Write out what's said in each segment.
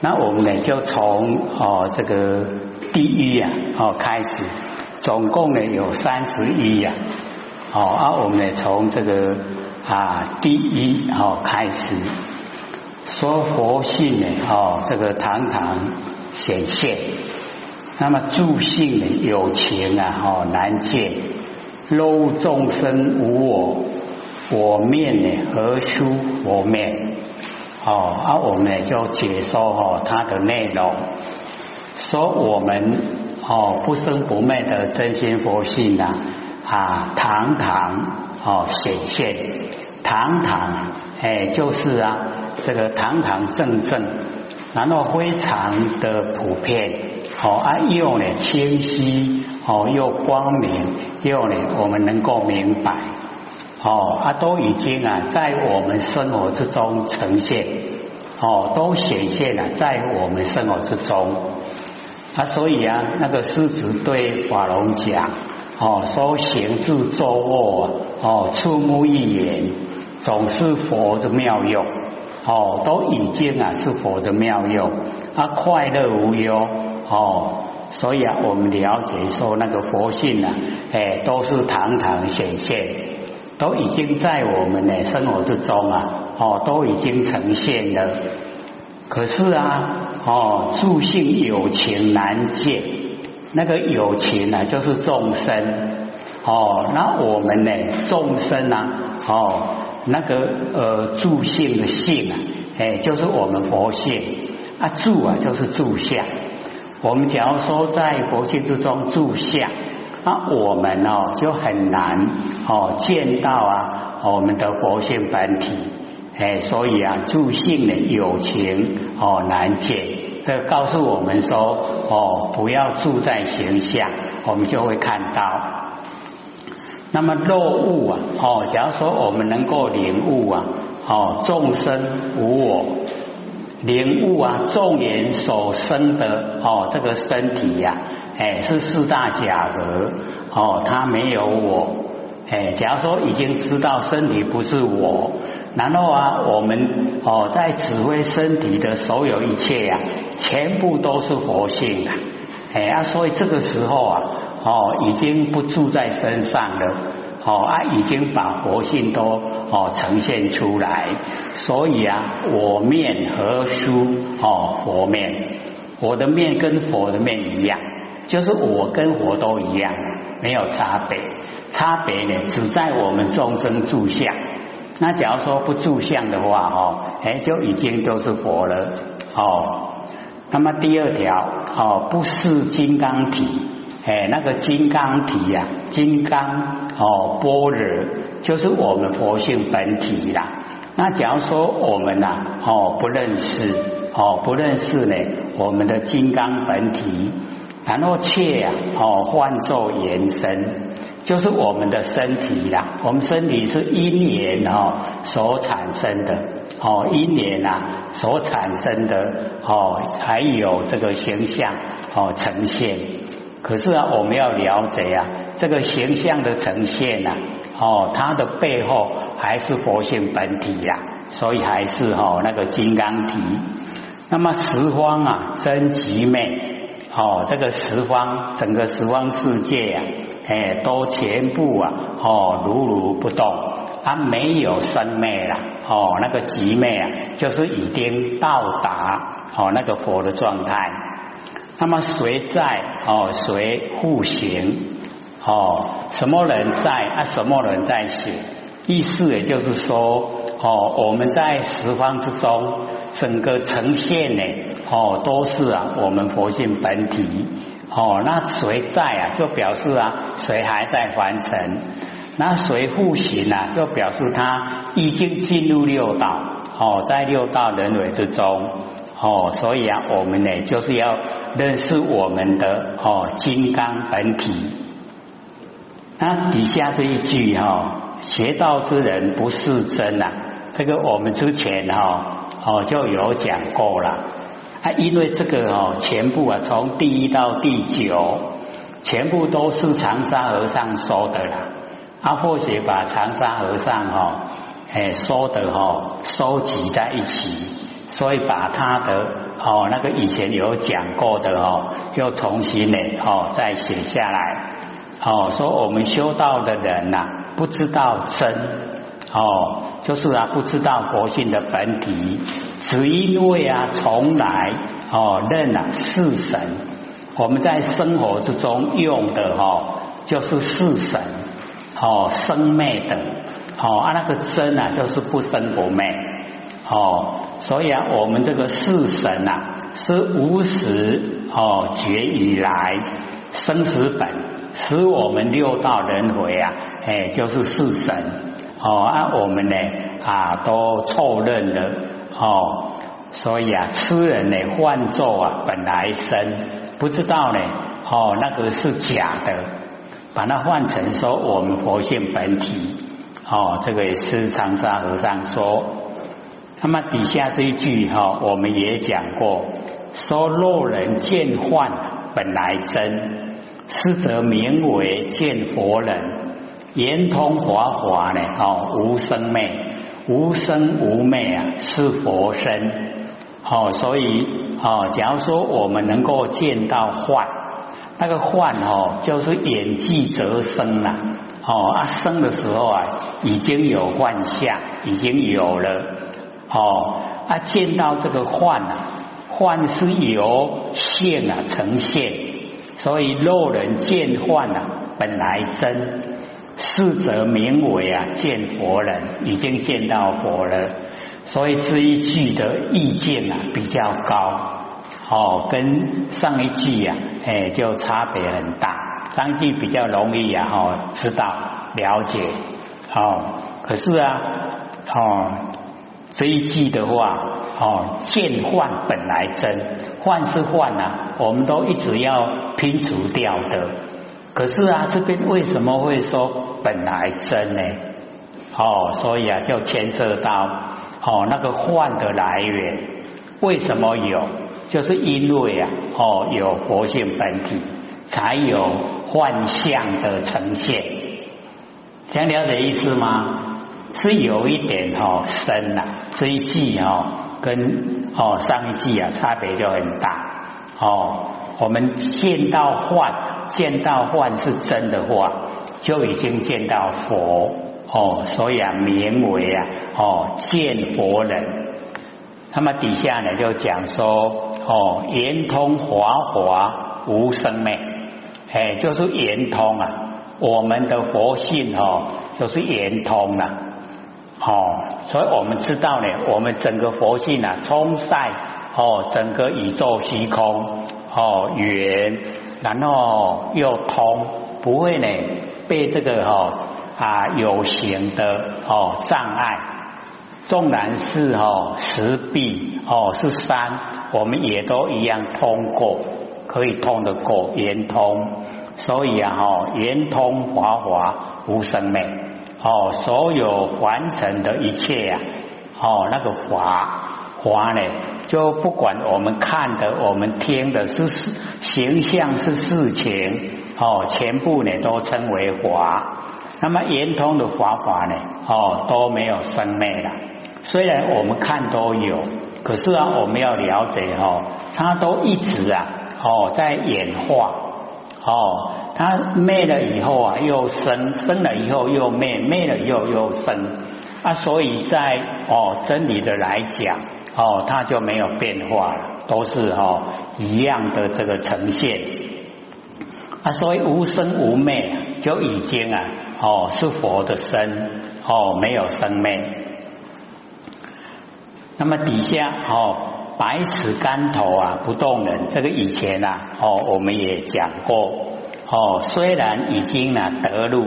那我们呢就从哦这个第一呀哦开始，总共呢有三十一呀，哦啊我们呢从这个啊第一哦开始说佛性呢哦这个堂堂显现，那么助性呢有情啊哦难见，若众生无我，我面呢何殊佛面？哦，啊，我们呢就解说哦它的内容，说我们哦不生不灭的真心佛性啊啊堂堂哦显现，堂堂哎就是啊这个堂堂正正，然后非常的普遍哦啊又呢清晰哦又光明又呢我们能够明白。哦，啊，都已经啊，在我们生活之中呈现，哦，都显现了在我们生活之中。啊，所以啊，那个狮子对法龙讲，哦，说行住坐卧，哦，触目一眼，总是佛的妙用，哦，都已经啊是佛的妙用，啊，快乐无忧，哦，所以啊，我们了解说那个佛性啊，哎，都是堂堂显现。都已经在我们的生活之中啊，哦，都已经呈现了。可是啊，哦，助性有情难见，那个有情啊，就是众生。哦，那我们呢，众生啊，哦，那个呃，助性的性啊，哎，就是我们佛性啊，助啊，就是助相。我们假如说在佛性之中助相。那我们哦就很难哦见到啊我们的佛性本体哎，所以啊助性的友情哦难见，这告诉我们说哦不要住在形象，我们就会看到。那么落悟啊哦，假如说我们能够领悟啊哦众生无我，领悟啊众人所生的哦这个身体呀。哎，是四大假合哦，他没有我。哎，假如说已经知道身体不是我，然后啊，我们哦在指挥身体的所有一切呀，全部都是佛性啊。哎啊，所以这个时候啊，哦已经不住在身上了，哦啊已经把佛性都哦呈现出来。所以啊，我面和书哦佛面，我的面跟佛的面一样。就是我跟佛都一样，没有差别。差别呢，只在我们众生住相。那假如说不住相的话，哦，哎，就已经都是佛了。哦，那么第二条，哦，不是金刚体。哎，那个金刚体呀，金刚哦，般若就是我们佛性本体啦。那假如说我们呐，哦，不认识，哦，不认识呢，我们的金刚本体。然后切啊，哦，换作延伸，就是我们的身体啦。我们身体是因缘哦所产生的，哦，因缘啊所产生的，哦，才有这个形象哦呈现。可是啊，我们要了解啊，这个形象的呈现呐，哦，它的背后还是佛性本体呀，所以还是哦那个金刚体。那么十方啊，真极美。哦，这个十方整个十方世界呀，哎，都全部啊，哦，如如不动，它没有生灭了，哦，那个极灭啊，就是已经到达哦那个佛的状态。那么谁在？哦，谁护行？哦，什么人在？啊，什么人在行？意思也就是说，哦，我们在十方之中，整个呈现呢。哦，都是啊，我们佛性本体。哦，那谁在啊？就表示啊，谁还在凡尘？那谁复行啊？就表示他已经进入六道。哦，在六道轮回之中。哦，所以啊，我们呢，就是要认识我们的哦金刚本体。那底下这一句哈，邪道之人不是真啊。这个我们之前哈哦就有讲过了。啊，因为这个哦，全部啊，从第一到第九，全部都是长沙和尚说的啦。啊，或许把长沙和尚哈，哎说的哈，收集在一起，所以把他的哦，那个以前有讲过的哦，又重新呢哦再写下来哦，说我们修道的人呐，不知道真哦，就是啊不知道佛性的本体，只因为啊从来哦认啊是神，我们在生活之中用的哦就是是神哦生灭的哦啊那个真啊就是不生不灭哦。所以啊，我们这个四神啊，是无始哦觉以来生死本，使我们六道轮回啊，哎，就是四神哦啊，我们呢啊都错认了哦，所以啊，痴人呢换作啊本来生，不知道呢哦那个是假的，把它换成说我们佛性本体哦，这个也是长沙和尚说。那么底下这一句哈，我们也讲过，说若人见幻本来真，实则名为见佛人，圆通华华呢，哦，无生昧，无生无昧啊，是佛身。哦，所以哦，假如说我们能够见到幻，那个幻哦，就是眼即则生了。哦，啊生的时候啊，已经有幻象，已经有了。哦，啊，见到这个幻啊，幻是由现啊呈现，所以若人见幻啊，本来真，是则名为啊见佛人，已经见到佛了。所以这一句的意见啊比较高，哦，跟上一句呀，哎，就差别很大。上一句比较容易啊，哦，知道了解，哦，可是啊，哦。这一句的话，哦，见幻本来真，幻是幻啊，我们都一直要拼除掉的。可是啊，这边为什么会说本来真呢？哦，所以啊，就牵涉到哦那个幻的来源，为什么有？就是因为啊，哦有佛性本体，才有幻象的呈现。想了解意思吗？是有一点哦深呐，这一季哦跟哦上一季啊差别就很大哦。我们见到幻，见到幻是真的话，就已经见到佛哦，所以啊名为啊哦见佛人。那么底下呢就讲说哦圆通华华无生灭，哎就是圆通啊，我们的佛性哦就是圆通了。哦，所以我们知道呢，我们整个佛性啊，充塞哦，整个宇宙虚空哦圆，然后又通，不会呢被这个哈啊有形的哦障碍，纵然是哦石壁哦是山，我们也都一样通过，可以通得过圆通，所以啊哈圆通华华无生灭。哦，所有完成的一切呀，哦，那个华华呢，就不管我们看的、我们听的是形象是事情，哦，全部呢都称为华。那么圆通的华法呢，哦，都没有生灭了。虽然我们看都有，可是啊，我们要了解哦，它都一直啊，哦，在演化。哦，它灭了以后啊，又生；生了以后又灭，灭了以后又生啊。所以在哦真理的来讲，哦，它就没有变化了，都是哦一样的这个呈现啊。所以无生无灭就已经啊，哦是佛的身，哦没有生灭。那么底下哦。百尺竿头啊，不动人。这个以前啊，哦，我们也讲过。哦，虽然已经呢得路，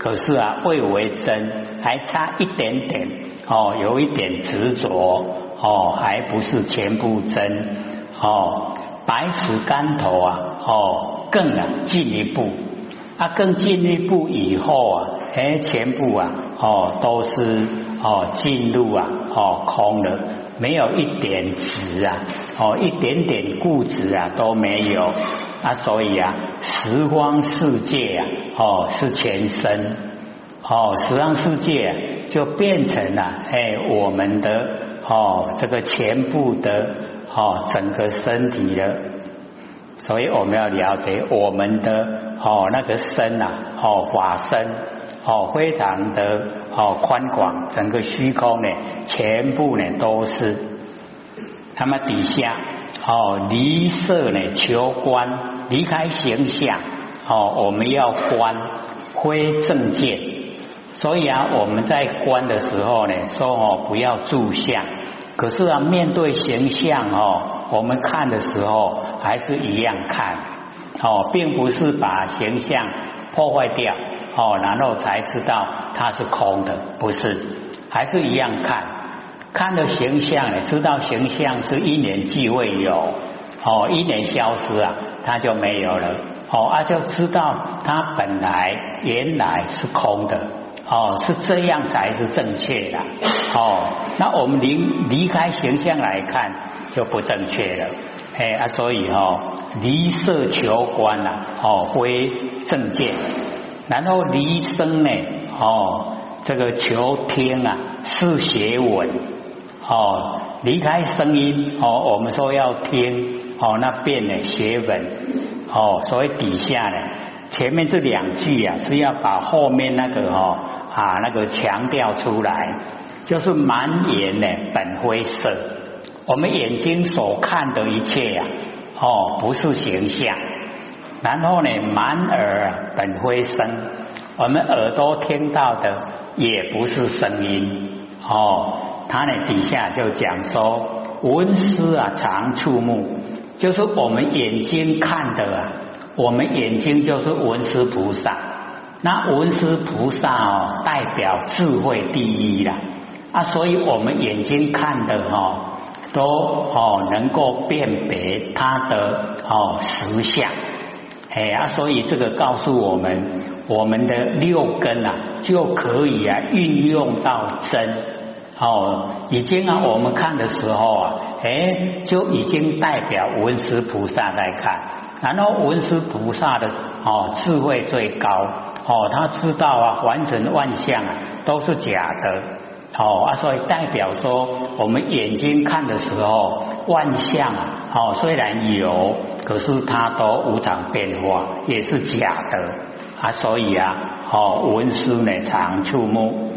可是啊，未为真，还差一点点。哦，有一点执着。哦，还不是全部真。哦，百尺竿头啊，哦，更啊进一步。啊，更进一步以后啊，哎，全部啊，哦，都是哦进入啊，哦空了。没有一点值啊，哦，一点点固执啊都没有啊，所以啊，十方世界啊，哦，是全身，哦，十方世界就变成了哎，我们的哦，这个全部的哦整个身体的，所以我们要了解我们的哦那个身呐哦法身哦非常的哦宽广，整个虚空呢全部呢都是，那么底下哦离色呢求观，离开形象哦我们要观非正见，所以啊我们在观的时候呢说哦不要住相。可是啊，面对形象哦，我们看的时候还是一样看哦，并不是把形象破坏掉哦，然后才知道它是空的，不是，还是一样看。看的形象呢，知道形象是一年即会有哦，一年消失啊，它就没有了哦，啊，就知道它本来原来是空的。哦，是这样才是正确的。哦，那我们离离开形象来看就不正确了。哎啊，所以哦，离色求观呐，哦，非正见。然后离声呢，哦，这个求听啊，是学闻。哦，离开声音，哦，我们说要听，哦，那变呢学闻。哦，所以底下呢。前面这两句啊，是要把后面那个哦啊那个强调出来，就是满眼呢本灰色，我们眼睛所看的一切呀，哦不是形象，然后呢满耳本灰声，我们耳朵听到的也不是声音，哦，他呢底下就讲说闻思啊常触目，就是我们眼睛看的啊。我们眼睛就是文殊菩萨，那文殊菩萨哦，代表智慧第一啦。啊，所以我们眼睛看的哈，都哦能够辨别它的哦实相，哎啊，所以这个告诉我们，我们的六根啊就可以啊运用到真。哦，已经啊我们看的时候啊，哎就已经代表文殊菩萨在看。然后文殊菩萨的哦智慧最高哦，他知道啊，凡尘万象啊都是假的哦啊，所以代表说我们眼睛看的时候，万象啊哦虽然有，可是它都无常变化，也是假的啊，所以啊哦文殊呢常触目，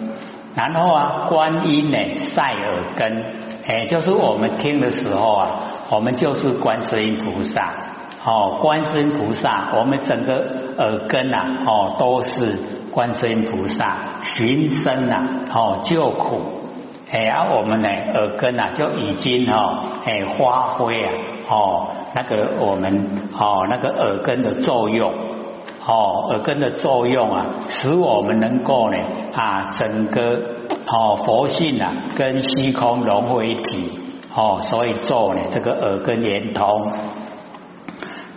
然后啊观音呢塞耳根，哎，就是我们听的时候啊，我们就是观世音菩萨。哦，观世音菩萨，我们整个耳根呐，哦，都是观世音菩萨寻声呐，哦，救苦，哎，呀我们呢，耳根呐，就已经哦，哎，发挥啊，哦，那个我们哦，那个耳根的作用，哦，耳根的作用啊，使我们能够呢，啊，整个哦，佛性啊，跟虚空融为一体，哦，所以做呢，这个耳根连通。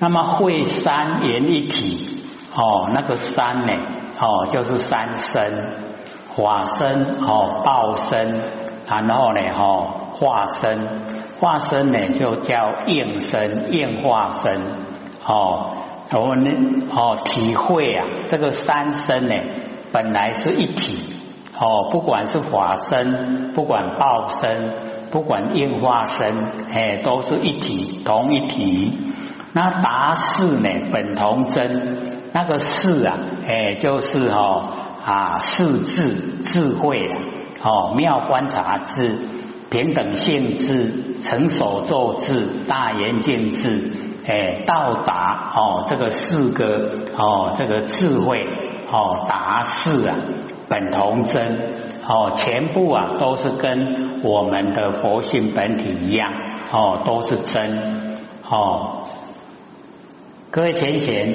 那么会三言一体哦，那个三呢哦，就是三身法身哦，报身，然后呢哦，化身化身呢就叫应身应化身哦，我们呢哦体会啊，这个三身呢本来是一体哦，不管是法身，不管报身，不管应化身，哎，都是一体同一体。那达士呢？本同真，那个士啊，哎，就是哦啊，士智智慧啊，哦，妙观察智，平等性智，成所作智，大圆镜智，哎，到达哦这个四个哦这个智慧哦达士啊，本同真哦，全部啊都是跟我们的佛性本体一样哦，都是真哦。各位前贤，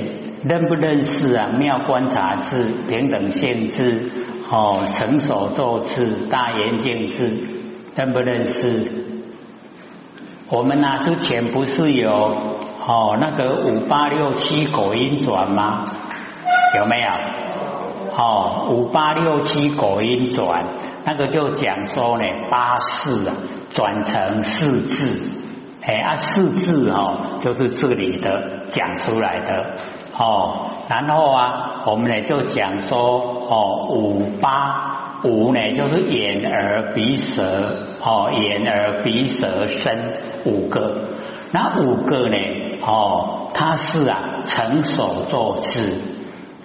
认不认识啊？妙观察智、平等性智、哦，成所作智、大圆镜智，认不认识？我们呢之前不是有哦那个五八六七果音转吗？有没有？哦，五八六七果音转，那个就讲说呢，八四啊转成四字。哎，啊，四字哦，就是这里的讲出来的哦。然后啊，我们呢就讲说哦，五八五呢就是眼耳鼻舌哦，眼耳鼻舌身五个，那五个呢哦，它是啊成手作字，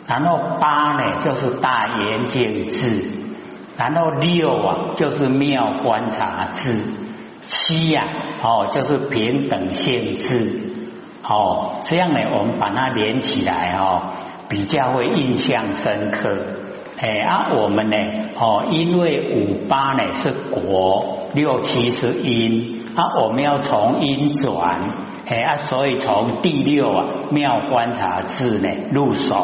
然后八呢就是大圆镜智，然后六啊就是妙观察智，七呀哦就是平等性质，哦这样呢我们把它连起来哦。比较会印象深刻，哎啊，我们呢，哦，因为五八呢是国，六七是阴，啊，我们要从阴转，哎啊，所以从第六啊妙观察智呢入手，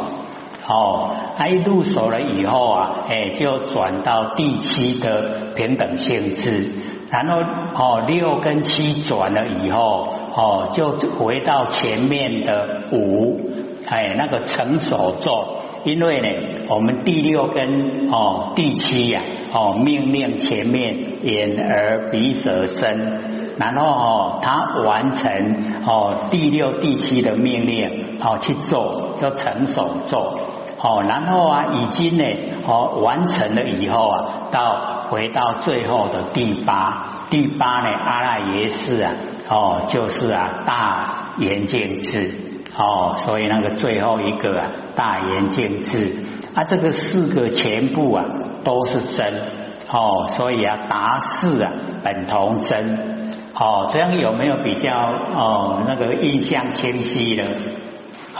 哦，啊一入手了以后啊，哎就转到第七的平等性质，然后哦六跟七转了以后，哦就回到前面的五。哎，那个成手做，因为呢，我们第六跟哦第七呀，哦命令前面眼耳鼻舌身，然后哦他完成哦第六第七的命令，哦去做叫成手作，哦然后啊已经呢哦完成了以后啊，到回到最后的第八，第八呢阿赖耶识啊，哦就是啊大圆镜智。哦，所以那个最后一个啊，大圆镜智啊，这个四个全部啊都是真哦，所以啊达四啊本同真哦，这样有没有比较哦那个印象清晰的？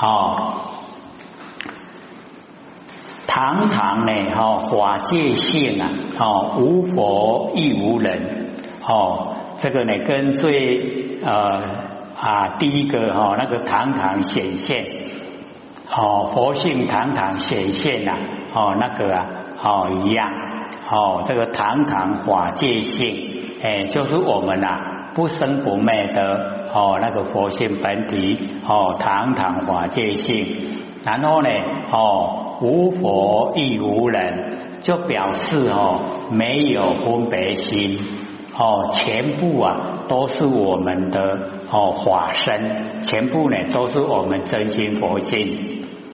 哦，堂堂呢哈法界性啊哦无佛亦无人哦，这个呢跟最呃。啊，第一个哈，那个堂堂显现，哦，佛性堂堂显现呐，哦，那个啊，哦一样，哦，这个堂堂法界性，哎，就是我们呐不生不灭的哦，那个佛性本体，哦，堂堂法界性，然后呢，哦，无佛亦无人，就表示哦，没有分别心，哦，全部啊。都是我们的哦法身，全部呢都是我们真心佛性